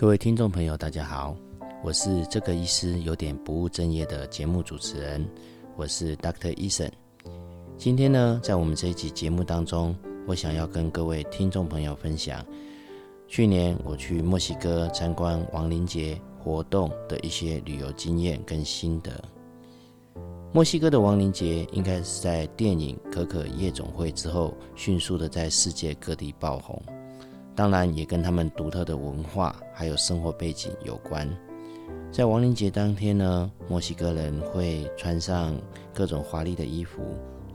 各位听众朋友，大家好，我是这个医师有点不务正业的节目主持人，我是 Doctor Eason。今天呢，在我们这一集节目当中，我想要跟各位听众朋友分享，去年我去墨西哥参观亡灵节活动的一些旅游经验跟心得。墨西哥的亡灵节应该是在电影《可可夜总会》之后，迅速的在世界各地爆红。当然也跟他们独特的文化还有生活背景有关。在亡灵节当天呢，墨西哥人会穿上各种华丽的衣服，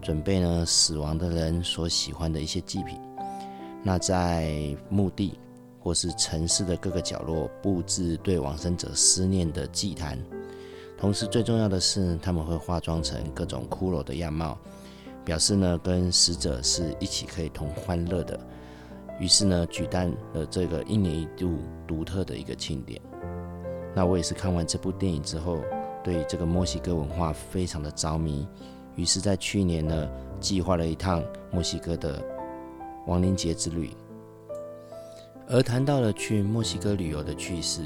准备呢死亡的人所喜欢的一些祭品。那在墓地或是城市的各个角落布置对往生者思念的祭坛。同时最重要的是，他们会化妆成各种骷髅的样貌，表示呢跟死者是一起可以同欢乐的。于是呢，举办了这个一年一度独特的一个庆典。那我也是看完这部电影之后，对这个墨西哥文化非常的着迷。于是，在去年呢，计划了一趟墨西哥的亡灵节之旅。而谈到了去墨西哥旅游的趣事，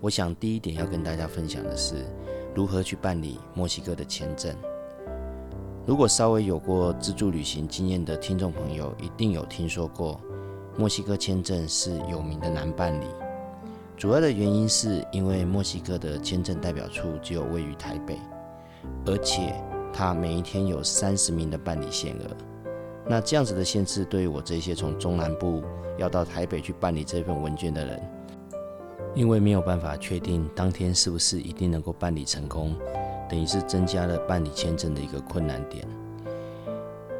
我想第一点要跟大家分享的是，如何去办理墨西哥的签证。如果稍微有过自助旅行经验的听众朋友，一定有听说过。墨西哥签证是有名的难办理，主要的原因是因为墨西哥的签证代表处只有位于台北，而且它每一天有三十名的办理限额。那这样子的限制，对于我这些从中南部要到台北去办理这份文件的人，因为没有办法确定当天是不是一定能够办理成功，等于是增加了办理签证的一个困难点。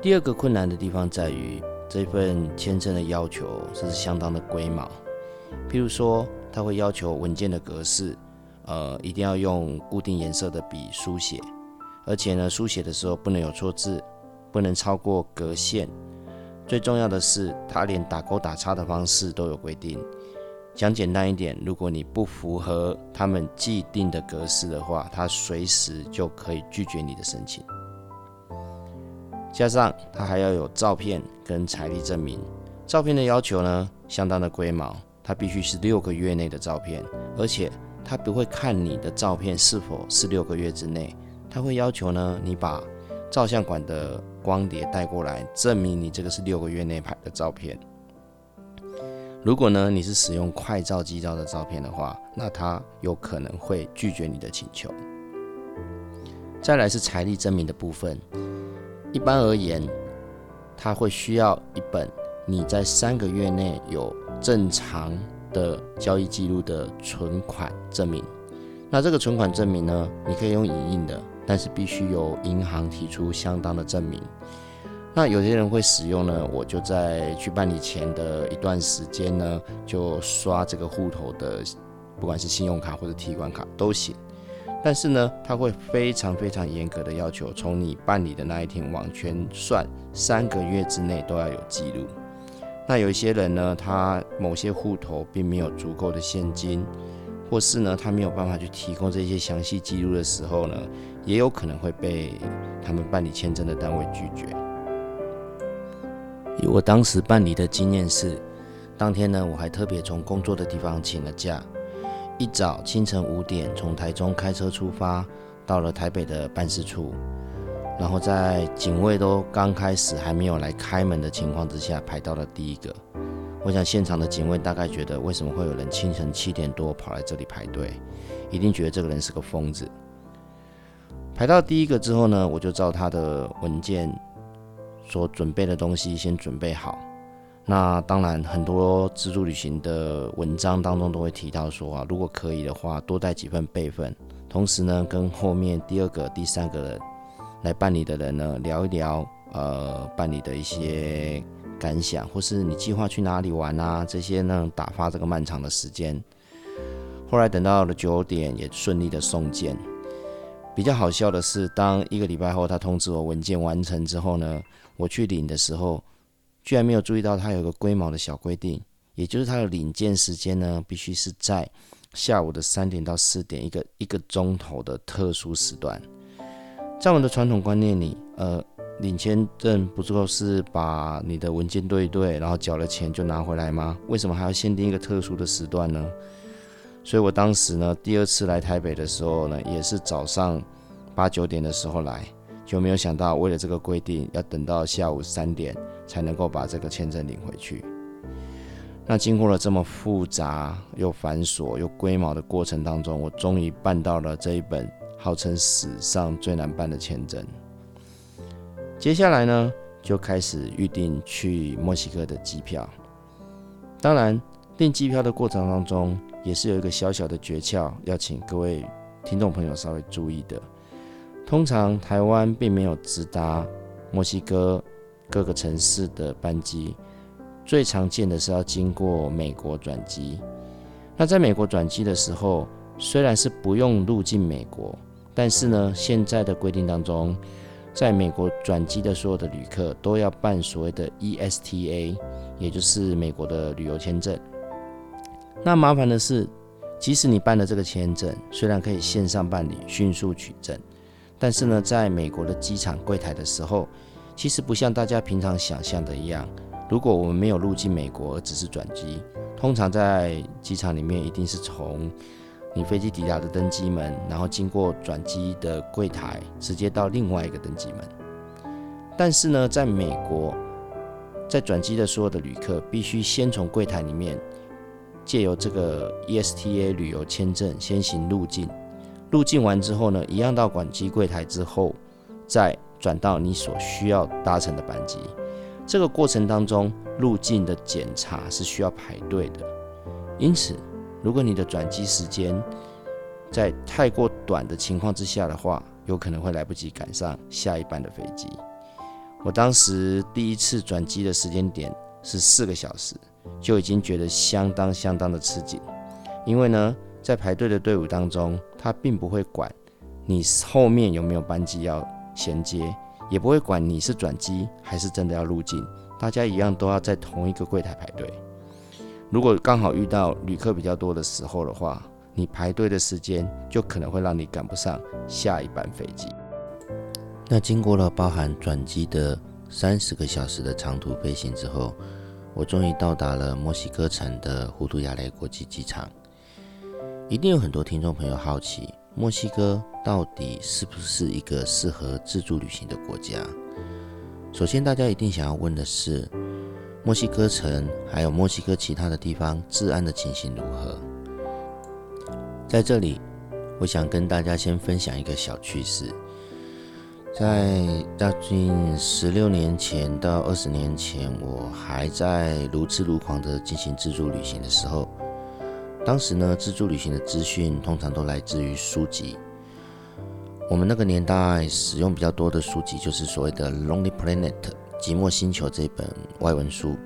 第二个困难的地方在于。这份签证的要求是相当的龟毛，譬如说，他会要求文件的格式，呃，一定要用固定颜色的笔书写，而且呢，书写的时候不能有错字，不能超过格线。最重要的是，他连打勾打叉的方式都有规定。讲简单一点，如果你不符合他们既定的格式的话，他随时就可以拒绝你的申请。加上他还要有照片跟财力证明，照片的要求呢相当的龟毛，他必须是六个月内的照片，而且他不会看你的照片是否是六个月之内，他会要求呢你把照相馆的光碟带过来，证明你这个是六个月内拍的照片。如果呢你是使用快照机照的照片的话，那他有可能会拒绝你的请求。再来是财力证明的部分。一般而言，他会需要一本你在三个月内有正常的交易记录的存款证明。那这个存款证明呢，你可以用影印的，但是必须由银行提出相当的证明。那有些人会使用呢，我就在去办理前的一段时间呢，就刷这个户头的，不管是信用卡或者提款卡都行。但是呢，他会非常非常严格的要求，从你办理的那一天往前算三个月之内都要有记录。那有一些人呢，他某些户头并没有足够的现金，或是呢，他没有办法去提供这些详细记录的时候呢，也有可能会被他们办理签证的单位拒绝。以我当时办理的经验是，当天呢，我还特别从工作的地方请了假。一早清晨五点从台中开车出发，到了台北的办事处，然后在警卫都刚开始还没有来开门的情况之下排到了第一个。我想现场的警卫大概觉得为什么会有人清晨七点多跑来这里排队，一定觉得这个人是个疯子。排到第一个之后呢，我就照他的文件所准备的东西先准备好。那当然，很多自助旅行的文章当中都会提到说啊，如果可以的话，多带几份备份。同时呢，跟后面第二个、第三个人来办理的人呢聊一聊，呃，办理的一些感想，或是你计划去哪里玩啊，这些呢，打发这个漫长的时间。后来等到了九点，也顺利的送件。比较好笑的是，当一个礼拜后他通知我文件完成之后呢，我去领的时候。居然没有注意到，它有个龟毛的小规定，也就是它的领件时间呢，必须是在下午的三点到四点，一个一个钟头的特殊时段。在我们的传统观念里，呃，领签证不就是把你的文件对一对，然后缴了钱就拿回来吗？为什么还要限定一个特殊的时段呢？所以我当时呢，第二次来台北的时候呢，也是早上八九点的时候来，就没有想到为了这个规定，要等到下午三点才能够把这个签证领回去。那经过了这么复杂又繁琐又龟毛的过程当中，我终于办到了这一本号称史上最难办的签证。接下来呢，就开始预定去墨西哥的机票。当然，订机票的过程当中，也是有一个小小的诀窍，要请各位听众朋友稍微注意的。通常台湾并没有直达墨西哥各个城市的班机。最常见的是要经过美国转机。那在美国转机的时候，虽然是不用入境美国，但是呢，现在的规定当中，在美国转机的所有的旅客都要办所谓的 ESTA，也就是美国的旅游签证。那麻烦的是，即使你办了这个签证，虽然可以线上办理，迅速取证，但是呢，在美国的机场柜台的时候，其实不像大家平常想象的一样。如果我们没有入境美国，而只是转机，通常在机场里面一定是从你飞机抵达的登机门，然后经过转机的柜台，直接到另外一个登机门。但是呢，在美国，在转机的所有的旅客必须先从柜台里面借由这个 ESTA 旅游签证先行入境，入境完之后呢，一样到管机柜台之后，再转到你所需要搭乘的班机。这个过程当中，入境的检查是需要排队的，因此，如果你的转机时间在太过短的情况之下的话，有可能会来不及赶上下一班的飞机。我当时第一次转机的时间点是四个小时，就已经觉得相当相当的吃紧，因为呢，在排队的队伍当中，他并不会管你后面有没有班机要衔接。也不会管你是转机还是真的要入境，大家一样都要在同一个柜台排队。如果刚好遇到旅客比较多的时候的话，你排队的时间就可能会让你赶不上下一班飞机。那经过了包含转机的三十个小时的长途飞行之后，我终于到达了墨西哥城的胡图亚雷国际机场。一定有很多听众朋友好奇。墨西哥到底是不是一个适合自助旅行的国家？首先，大家一定想要问的是，墨西哥城还有墨西哥其他的地方治安的情形如何？在这里，我想跟大家先分享一个小趣事。在大近十六年前到二十年前，我还在如痴如狂的进行自助旅行的时候。当时呢，自助旅行的资讯通常都来自于书籍。我们那个年代使用比较多的书籍，就是所谓的《Lonely Planet》寂寞星球这本外文书。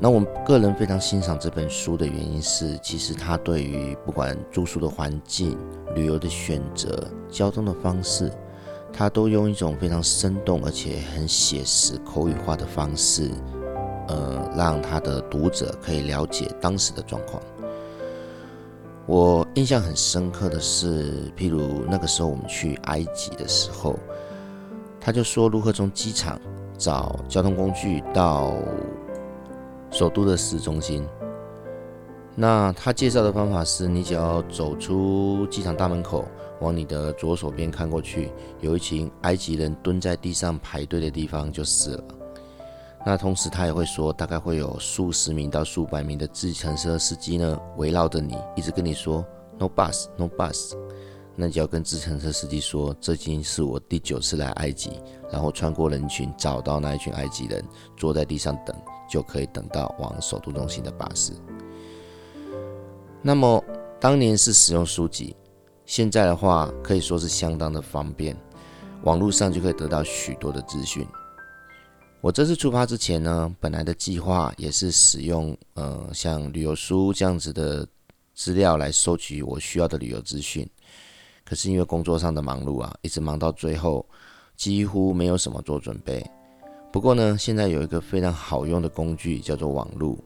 那我个人非常欣赏这本书的原因是，其实它对于不管住宿的环境、旅游的选择、交通的方式，它都用一种非常生动而且很写实、口语化的方式，呃，让他的读者可以了解当时的状况。我印象很深刻的是，譬如那个时候我们去埃及的时候，他就说如何从机场找交通工具到首都的市中心。那他介绍的方法是，你只要走出机场大门口，往你的左手边看过去，有一群埃及人蹲在地上排队的地方就是了。那同时，他也会说，大概会有数十名到数百名的自程车司机呢，围绕着你，一直跟你说 “no bus, no bus”。那就要跟自程车司机说，这已经是我第九次来埃及，然后穿过人群，找到那一群埃及人，坐在地上等，就可以等到往首都中心的巴士。那么，当年是使用书籍，现在的话可以说是相当的方便，网络上就可以得到许多的资讯。我这次出发之前呢，本来的计划也是使用呃像旅游书这样子的资料来收集我需要的旅游资讯。可是因为工作上的忙碌啊，一直忙到最后，几乎没有什么做准备。不过呢，现在有一个非常好用的工具叫做网络。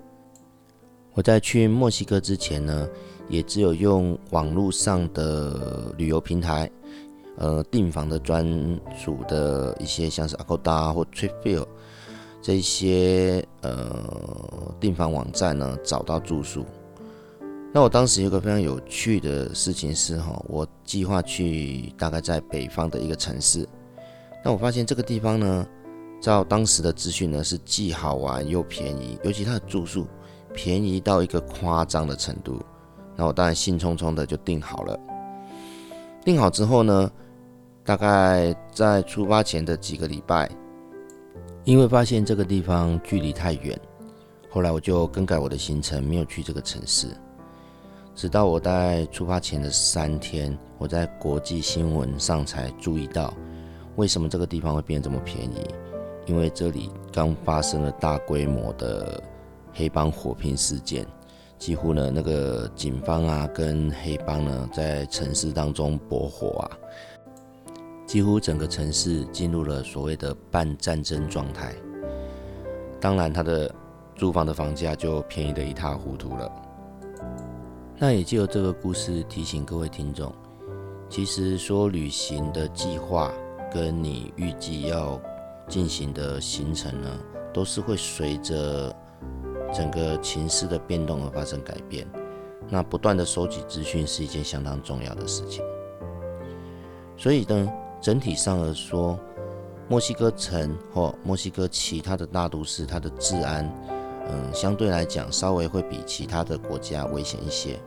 我在去墨西哥之前呢，也只有用网络上的旅游平台，呃订房的专属的一些像是 Agoda 或 t r i p i l。这些呃订房网站呢，找到住宿。那我当时有个非常有趣的事情是哈，我计划去大概在北方的一个城市。那我发现这个地方呢，照当时的资讯呢，是既好玩又便宜，尤其它的住宿便宜到一个夸张的程度。那我当然兴冲冲的就订好了。订好之后呢，大概在出发前的几个礼拜，因为发现这个地方距离太远，后来我就更改我的行程，没有去这个城市。直到我在出发前的三天，我在国际新闻上才注意到，为什么这个地方会变得这么便宜？因为这里刚发生了大规模的黑帮火拼事件，几乎呢那个警方啊跟黑帮呢在城市当中搏火啊，几乎整个城市进入了所谓的半战争状态。当然，他的租房的房价就便宜得一塌糊涂了。那也就由这个故事提醒各位听众，其实说旅行的计划跟你预计要进行的行程呢，都是会随着整个情势的变动而发生改变。那不断的收集资讯是一件相当重要的事情。所以呢，整体上而说，墨西哥城或墨西哥其他的大都市，它的治安。嗯，相对来讲，稍微会比其他的国家危险一些。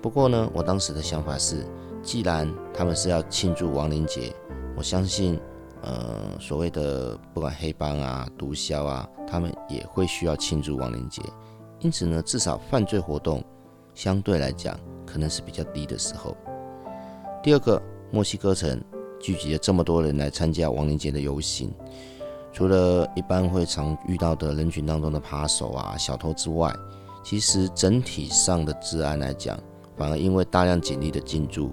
不过呢，我当时的想法是，既然他们是要庆祝亡灵节，我相信，呃，所谓的不管黑帮啊、毒枭啊，他们也会需要庆祝亡灵节。因此呢，至少犯罪活动相对来讲可能是比较低的时候。第二个，墨西哥城聚集了这么多人来参加亡灵节的游行。除了一般会常遇到的人群当中的扒手啊、小偷之外，其实整体上的治安来讲，反而因为大量警力的进驻，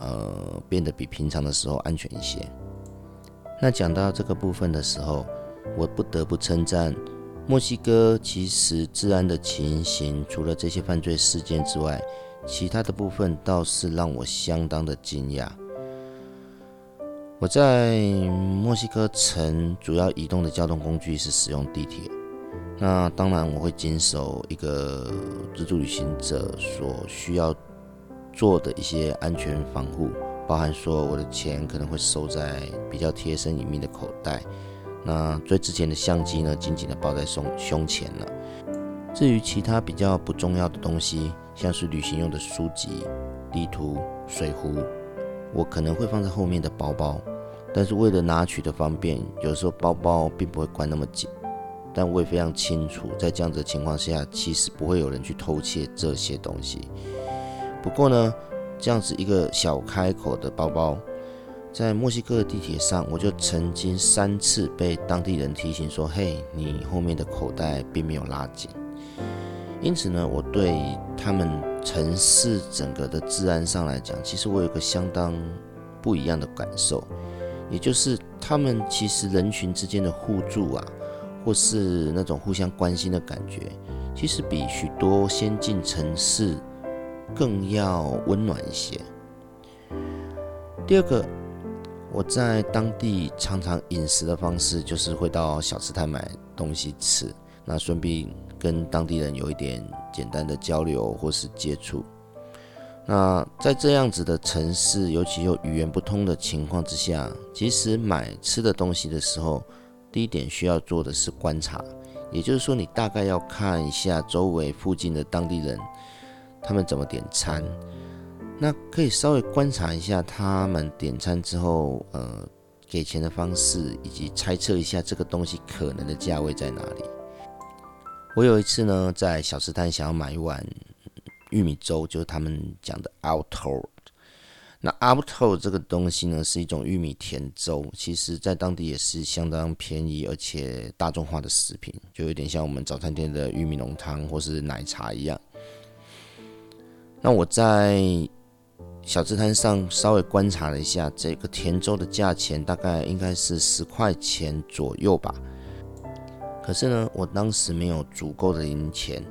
呃，变得比平常的时候安全一些。那讲到这个部分的时候，我不得不称赞墨西哥，其实治安的情形，除了这些犯罪事件之外，其他的部分倒是让我相当的惊讶。我在墨西哥城主要移动的交通工具是使用地铁。那当然，我会坚守一个自助旅行者所需要做的一些安全防护，包含说我的钱可能会收在比较贴身隐秘的口袋。那最值钱的相机呢，紧紧的抱在胸胸前了。至于其他比较不重要的东西，像是旅行用的书籍、地图、水壶，我可能会放在后面的包包。但是为了拿取的方便，有时候包包并不会关那么紧。但我也非常清楚，在这样子的情况下，其实不会有人去偷窃这些东西。不过呢，这样子一个小开口的包包，在墨西哥的地铁上，我就曾经三次被当地人提醒说：“嘿，你后面的口袋并没有拉紧。”因此呢，我对他们城市整个的治安上来讲，其实我有个相当不一样的感受。也就是他们其实人群之间的互助啊，或是那种互相关心的感觉，其实比许多先进城市更要温暖一些。第二个，我在当地常常饮食的方式就是会到小吃摊买东西吃，那顺便跟当地人有一点简单的交流或是接触。那在这样子的城市，尤其又语言不通的情况之下，其实买吃的东西的时候，第一点需要做的是观察，也就是说，你大概要看一下周围附近的当地人，他们怎么点餐，那可以稍微观察一下他们点餐之后，呃，给钱的方式，以及猜测一下这个东西可能的价位在哪里。我有一次呢，在小吃摊想要买一碗。玉米粥就是他们讲的 auto，那 auto 这个东西呢是一种玉米甜粥，其实在当地也是相当便宜而且大众化的食品，就有点像我们早餐店的玉米浓汤或是奶茶一样。那我在小吃摊上稍微观察了一下，这个甜粥的价钱大概应该是十块钱左右吧。可是呢，我当时没有足够的零钱。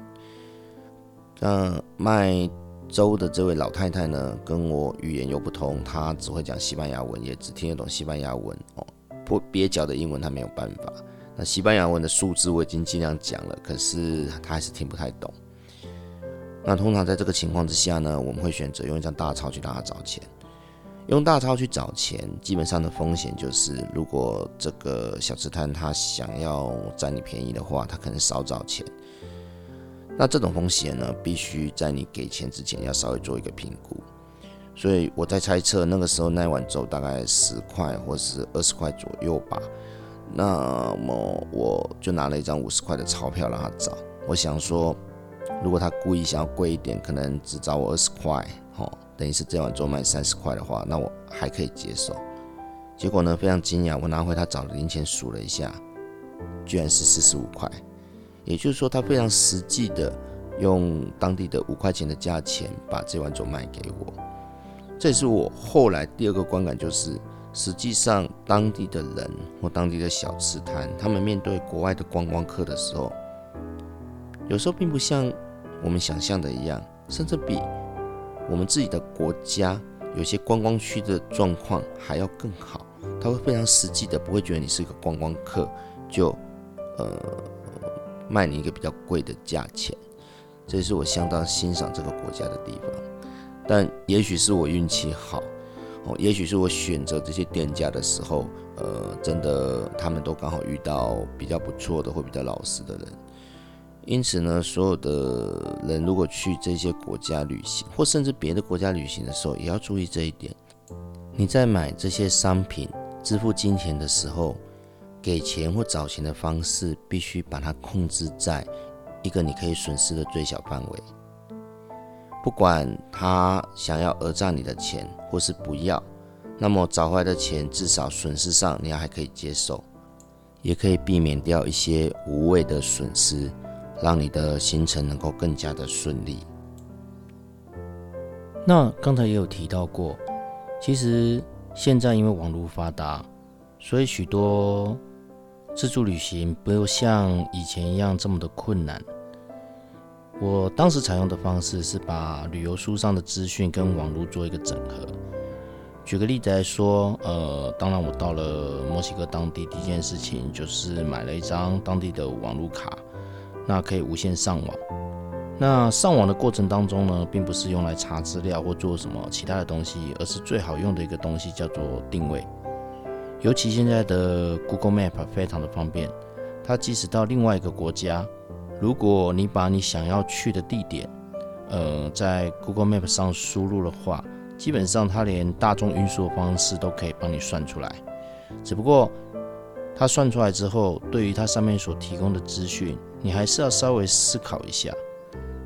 那卖粥的这位老太太呢，跟我语言又不通，她只会讲西班牙文，也只听得懂西班牙文哦。不蹩脚的英文她没有办法。那西班牙文的数字我已经尽量讲了，可是她还是听不太懂。那通常在这个情况之下呢，我们会选择用一张大钞去让她找钱。用大钞去找钱，基本上的风险就是，如果这个小吃摊他想要占你便宜的话，他可能少找钱。那这种风险呢，必须在你给钱之前要稍微做一个评估。所以我在猜测，那个时候那碗粥大概十块或是二十块左右吧。那么我就拿了一张五十块的钞票让他找。我想说，如果他故意想要贵一点，可能只找我二十块，等于是这碗粥卖三十块的话，那我还可以接受。结果呢，非常惊讶，我拿回他找的零钱数了一下，居然是四十五块。也就是说，他非常实际的用当地的五块钱的价钱把这碗粥卖给我。这也是我后来第二个观感，就是实际上当地的人或当地的小吃摊，他们面对国外的观光客的时候，有时候并不像我们想象的一样，甚至比我们自己的国家有些观光区的状况还要更好。他会非常实际的，不会觉得你是一个观光客，就呃。卖你一个比较贵的价钱，这也是我相当欣赏这个国家的地方。但也许是我运气好，哦，也许是我选择这些店家的时候，呃，真的他们都刚好遇到比较不错的或比较老实的人。因此呢，所有的人如果去这些国家旅行，或甚至别的国家旅行的时候，也要注意这一点。你在买这些商品、支付金钱的时候。给钱或找钱的方式，必须把它控制在一个你可以损失的最小范围。不管他想要讹诈你的钱，或是不要，那么找回来的钱至少损失上你还可以接受，也可以避免掉一些无谓的损失，让你的行程能够更加的顺利。那刚才也有提到过，其实现在因为网络发达，所以许多。自助旅行不用像以前一样这么的困难。我当时采用的方式是把旅游书上的资讯跟网络做一个整合。举个例子来说，呃，当然我到了墨西哥当地，第一件事情就是买了一张当地的网络卡，那可以无线上网。那上网的过程当中呢，并不是用来查资料或做什么其他的东西，而是最好用的一个东西叫做定位。尤其现在的 Google Map 非常的方便，它即使到另外一个国家，如果你把你想要去的地点，呃，在 Google Map 上输入的话，基本上它连大众运输的方式都可以帮你算出来。只不过它算出来之后，对于它上面所提供的资讯，你还是要稍微思考一下。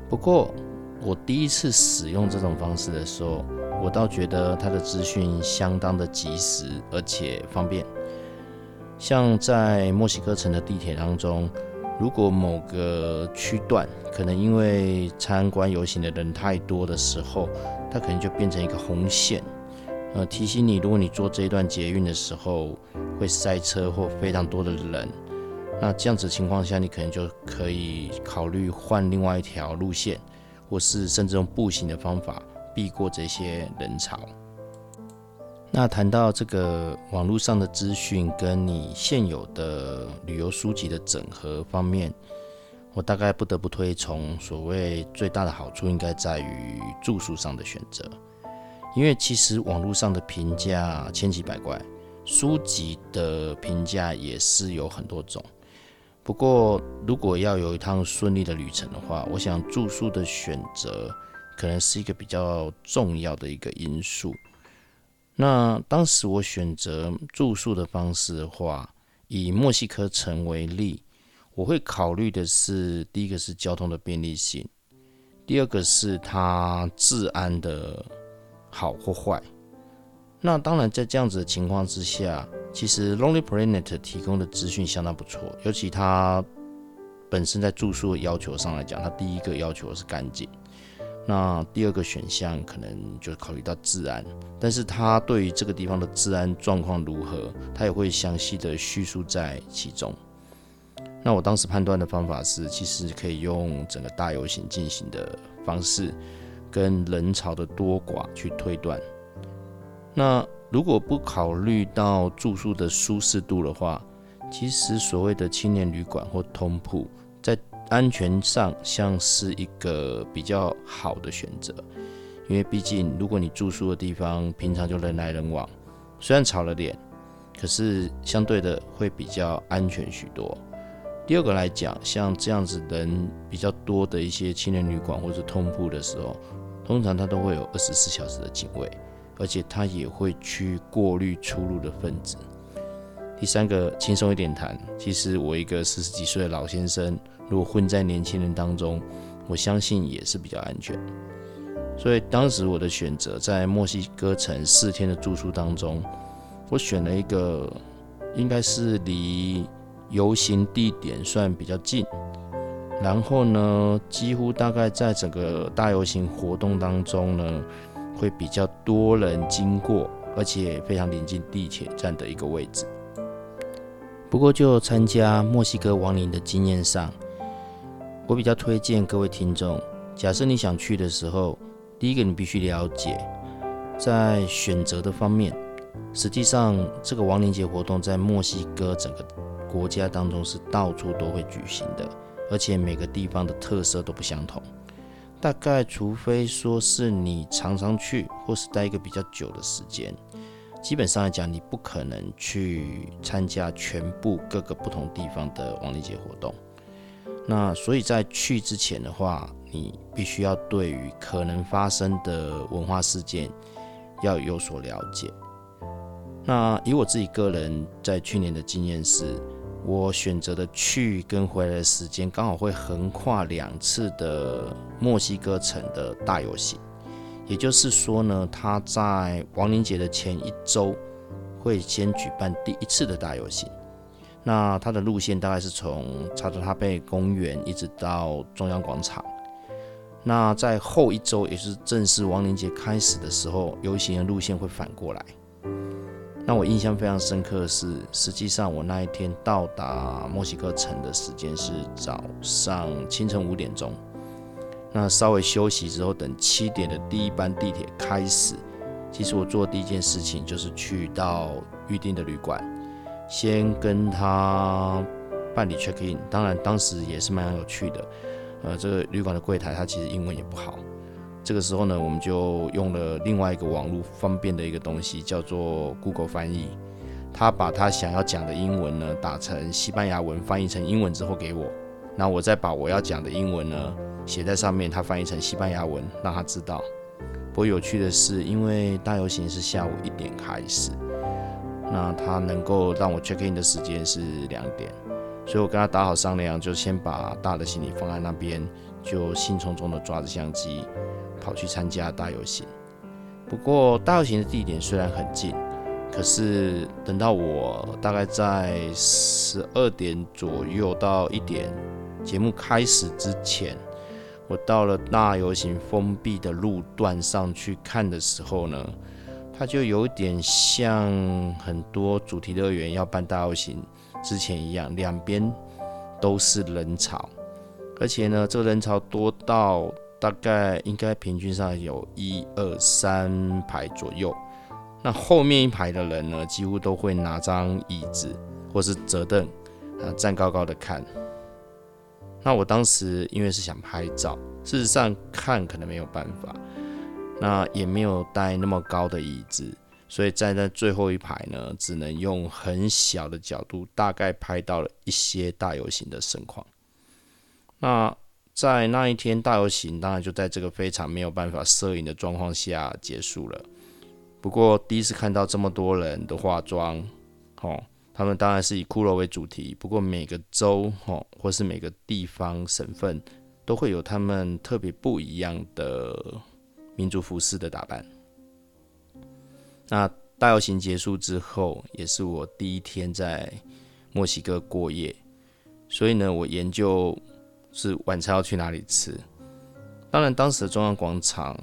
不过我第一次使用这种方式的时候，我倒觉得它的资讯相当的及时，而且方便。像在墨西哥城的地铁当中，如果某个区段可能因为参观游行的人太多的时候，它可能就变成一个红线，呃，提醒你，如果你坐这一段捷运的时候会塞车或非常多的人，那这样子情况下，你可能就可以考虑换另外一条路线，或是甚至用步行的方法。避过这些人潮。那谈到这个网络上的资讯跟你现有的旅游书籍的整合方面，我大概不得不推崇所谓最大的好处，应该在于住宿上的选择。因为其实网络上的评价千奇百怪，书籍的评价也是有很多种。不过，如果要有一趟顺利的旅程的话，我想住宿的选择。可能是一个比较重要的一个因素。那当时我选择住宿的方式的话，以墨西哥城为例，我会考虑的是第一个是交通的便利性，第二个是它治安的好或坏。那当然，在这样子的情况之下，其实 Lonely Planet 提供的资讯相当不错，尤其它本身在住宿的要求上来讲，它第一个要求是干净。那第二个选项可能就考虑到治安，但是他对于这个地方的治安状况如何，他也会详细的叙述在其中。那我当时判断的方法是，其实可以用整个大游行进行的方式，跟人潮的多寡去推断。那如果不考虑到住宿的舒适度的话，其实所谓的青年旅馆或通铺，在安全上像是一个比较好的选择，因为毕竟如果你住宿的地方平常就人来人往，虽然吵了点，可是相对的会比较安全许多。第二个来讲，像这样子人比较多的一些青年旅馆或者通铺的时候，通常它都会有二十四小时的警卫，而且它也会去过滤出入的分子。第三个轻松一点谈，其实我一个四十几岁的老先生，如果混在年轻人当中，我相信也是比较安全。所以当时我的选择在墨西哥城四天的住宿当中，我选了一个应该是离游行地点算比较近，然后呢，几乎大概在整个大游行活动当中呢，会比较多人经过，而且非常临近地铁站的一个位置。不过，就参加墨西哥亡灵的经验上，我比较推荐各位听众，假设你想去的时候，第一个你必须了解，在选择的方面，实际上这个亡灵节活动在墨西哥整个国家当中是到处都会举行的，而且每个地方的特色都不相同。大概除非说是你常常去，或是待一个比较久的时间。基本上来讲，你不可能去参加全部各个不同地方的亡灵节活动。那所以在去之前的话，你必须要对于可能发生的文化事件要有所了解。那以我自己个人在去年的经验是，我选择的去跟回来的时间刚好会横跨两次的墨西哥城的大游行。也就是说呢，他在亡灵节的前一周会先举办第一次的大游行。那它的路线大概是从查德拉贝公园一直到中央广场。那在后一周，也是正式亡灵节开始的时候，游行的路线会反过来。那我印象非常深刻的是，实际上我那一天到达墨西哥城的时间是早上清晨五点钟。那稍微休息之后，等七点的第一班地铁开始，其实我做第一件事情就是去到预定的旅馆，先跟他办理 check in。当然，当时也是蛮有趣的。呃，这个旅馆的柜台他其实英文也不好。这个时候呢，我们就用了另外一个网络方便的一个东西，叫做 Google 翻译。他把他想要讲的英文呢打成西班牙文，翻译成英文之后给我。那我再把我要讲的英文呢写在上面，他翻译成西班牙文，让他知道。不过有趣的是，因为大游行是下午一点开始，那他能够让我 check in 的时间是两点，所以我跟他打好商量，就先把大的行李放在那边，就兴冲冲的抓着相机跑去参加大游行。不过大游行的地点虽然很近，可是等到我大概在十二点左右到一点。节目开始之前，我到了大游行封闭的路段上去看的时候呢，它就有点像很多主题乐园要办大游行之前一样，两边都是人潮，而且呢，这个人潮多到大概应该平均上有一二三排左右。那后面一排的人呢，几乎都会拿张椅子或是折凳啊，站高高的看。那我当时因为是想拍照，事实上看可能没有办法，那也没有带那么高的椅子，所以站在最后一排呢，只能用很小的角度，大概拍到了一些大游行的盛况。那在那一天大游行，当然就在这个非常没有办法摄影的状况下结束了。不过第一次看到这么多人的化妆，哦。他们当然是以骷髅为主题，不过每个州吼或是每个地方省份都会有他们特别不一样的民族服饰的打扮。那大游行结束之后，也是我第一天在墨西哥过夜，所以呢，我研究是晚餐要去哪里吃。当然，当时的中央广场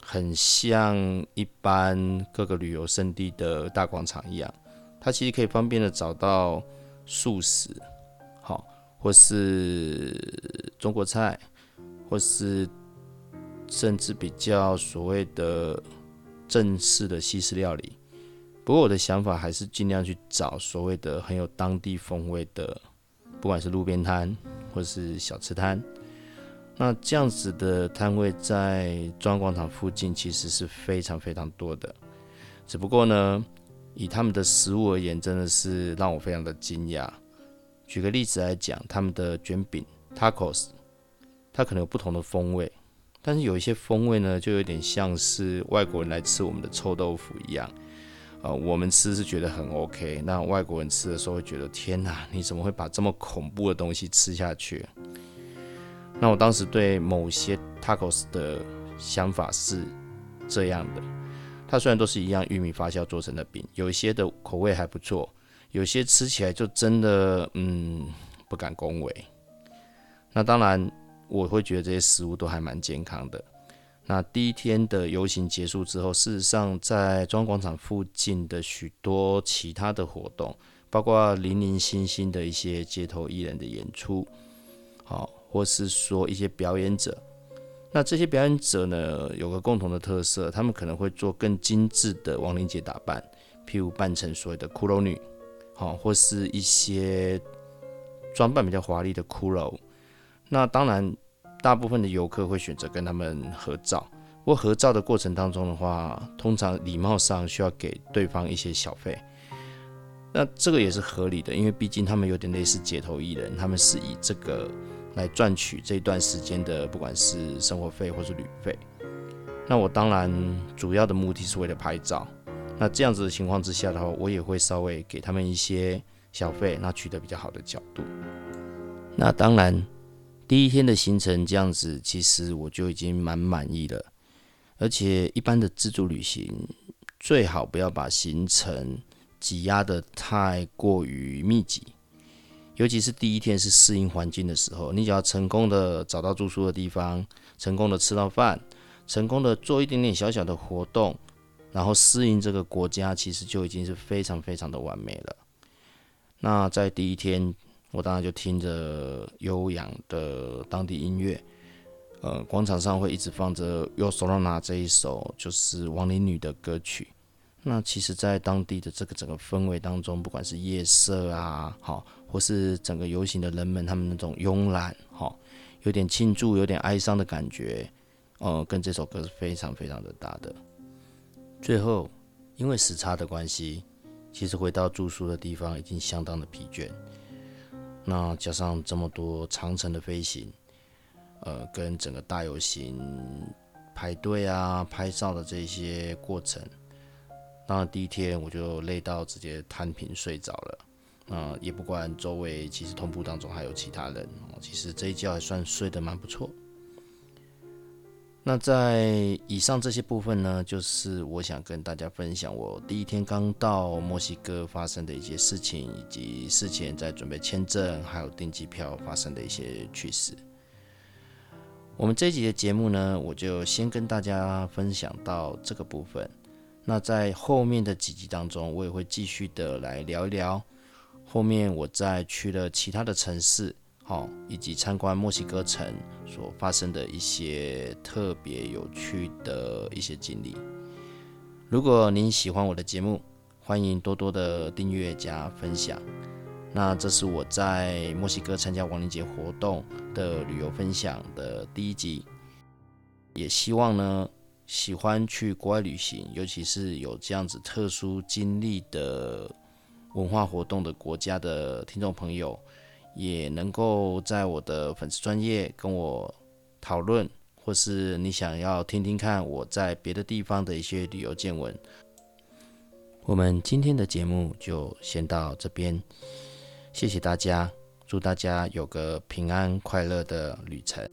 很像一般各个旅游胜地的大广场一样。它其实可以方便的找到素食，好，或是中国菜，或是甚至比较所谓的正式的西式料理。不过我的想法还是尽量去找所谓的很有当地风味的，不管是路边摊，或是小吃摊。那这样子的摊位在中央广场附近其实是非常非常多的，只不过呢，以他们的食物而言，真的是让我非常的惊讶。举个例子来讲，他们的卷饼 tacos，它可能有不同的风味，但是有一些风味呢，就有点像是外国人来吃我们的臭豆腐一样。呃，我们吃是觉得很 OK，那外国人吃的时候会觉得天哪，你怎么会把这么恐怖的东西吃下去？那我当时对某些 tacos 的想法是这样的：它虽然都是一样玉米发酵做成的饼，有一些的口味还不错，有些吃起来就真的嗯不敢恭维。那当然，我会觉得这些食物都还蛮健康的。那第一天的游行结束之后，事实上在中央广场附近的许多其他的活动，包括零零星星的一些街头艺人的演出，好。或是说一些表演者，那这些表演者呢，有个共同的特色，他们可能会做更精致的亡灵节打扮，譬如扮成所谓的骷髅女，好，或是一些装扮比较华丽的骷髅。那当然，大部分的游客会选择跟他们合照。不过合照的过程当中的话，通常礼貌上需要给对方一些小费。那这个也是合理的，因为毕竟他们有点类似街头艺人，他们是以这个。来赚取这段时间的不管是生活费或是旅费，那我当然主要的目的是为了拍照。那这样子的情况之下的话，我也会稍微给他们一些小费，那取得比较好的角度。那当然，第一天的行程这样子，其实我就已经蛮满意了。而且一般的自助旅行，最好不要把行程挤压的太过于密集。尤其是第一天是适应环境的时候，你只要成功的找到住宿的地方，成功的吃到饭，成功的做一点点小小的活动，然后适应这个国家，其实就已经是非常非常的完美了。那在第一天，我当然就听着悠扬的当地音乐，呃，广场上会一直放着《Yo Solana》这一首就是亡灵女的歌曲。那其实，在当地的这个整个氛围当中，不管是夜色啊，好。或是整个游行的人们，他们那种慵懒，哈，有点庆祝，有点哀伤的感觉，呃，跟这首歌是非常非常的搭的。最后，因为时差的关系，其实回到住宿的地方已经相当的疲倦。那加上这么多长城的飞行，呃，跟整个大游行排队啊、拍照的这些过程，那第一天我就累到直接摊平睡着了。嗯，也不管周围，其实同步当中还有其他人。其实这一觉还算睡得蛮不错。那在以上这些部分呢，就是我想跟大家分享我第一天刚到墨西哥发生的一些事情，以及事前在准备签证还有订机票发生的一些趣事。我们这一集的节目呢，我就先跟大家分享到这个部分。那在后面的几集当中，我也会继续的来聊一聊。后面我再去了其他的城市，好，以及参观墨西哥城所发生的一些特别有趣的一些经历。如果您喜欢我的节目，欢迎多多的订阅加分享。那这是我在墨西哥参加亡灵节活动的旅游分享的第一集，也希望呢喜欢去国外旅行，尤其是有这样子特殊经历的。文化活动的国家的听众朋友，也能够在我的粉丝专业跟我讨论，或是你想要听听看我在别的地方的一些旅游见闻。我们今天的节目就先到这边，谢谢大家，祝大家有个平安快乐的旅程。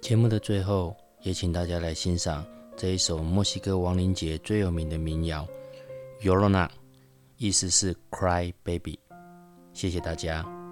节目的最后，也请大家来欣赏这一首墨西哥亡灵节最有名的民谣《Yorona》。意思是 Cry Baby，谢谢大家。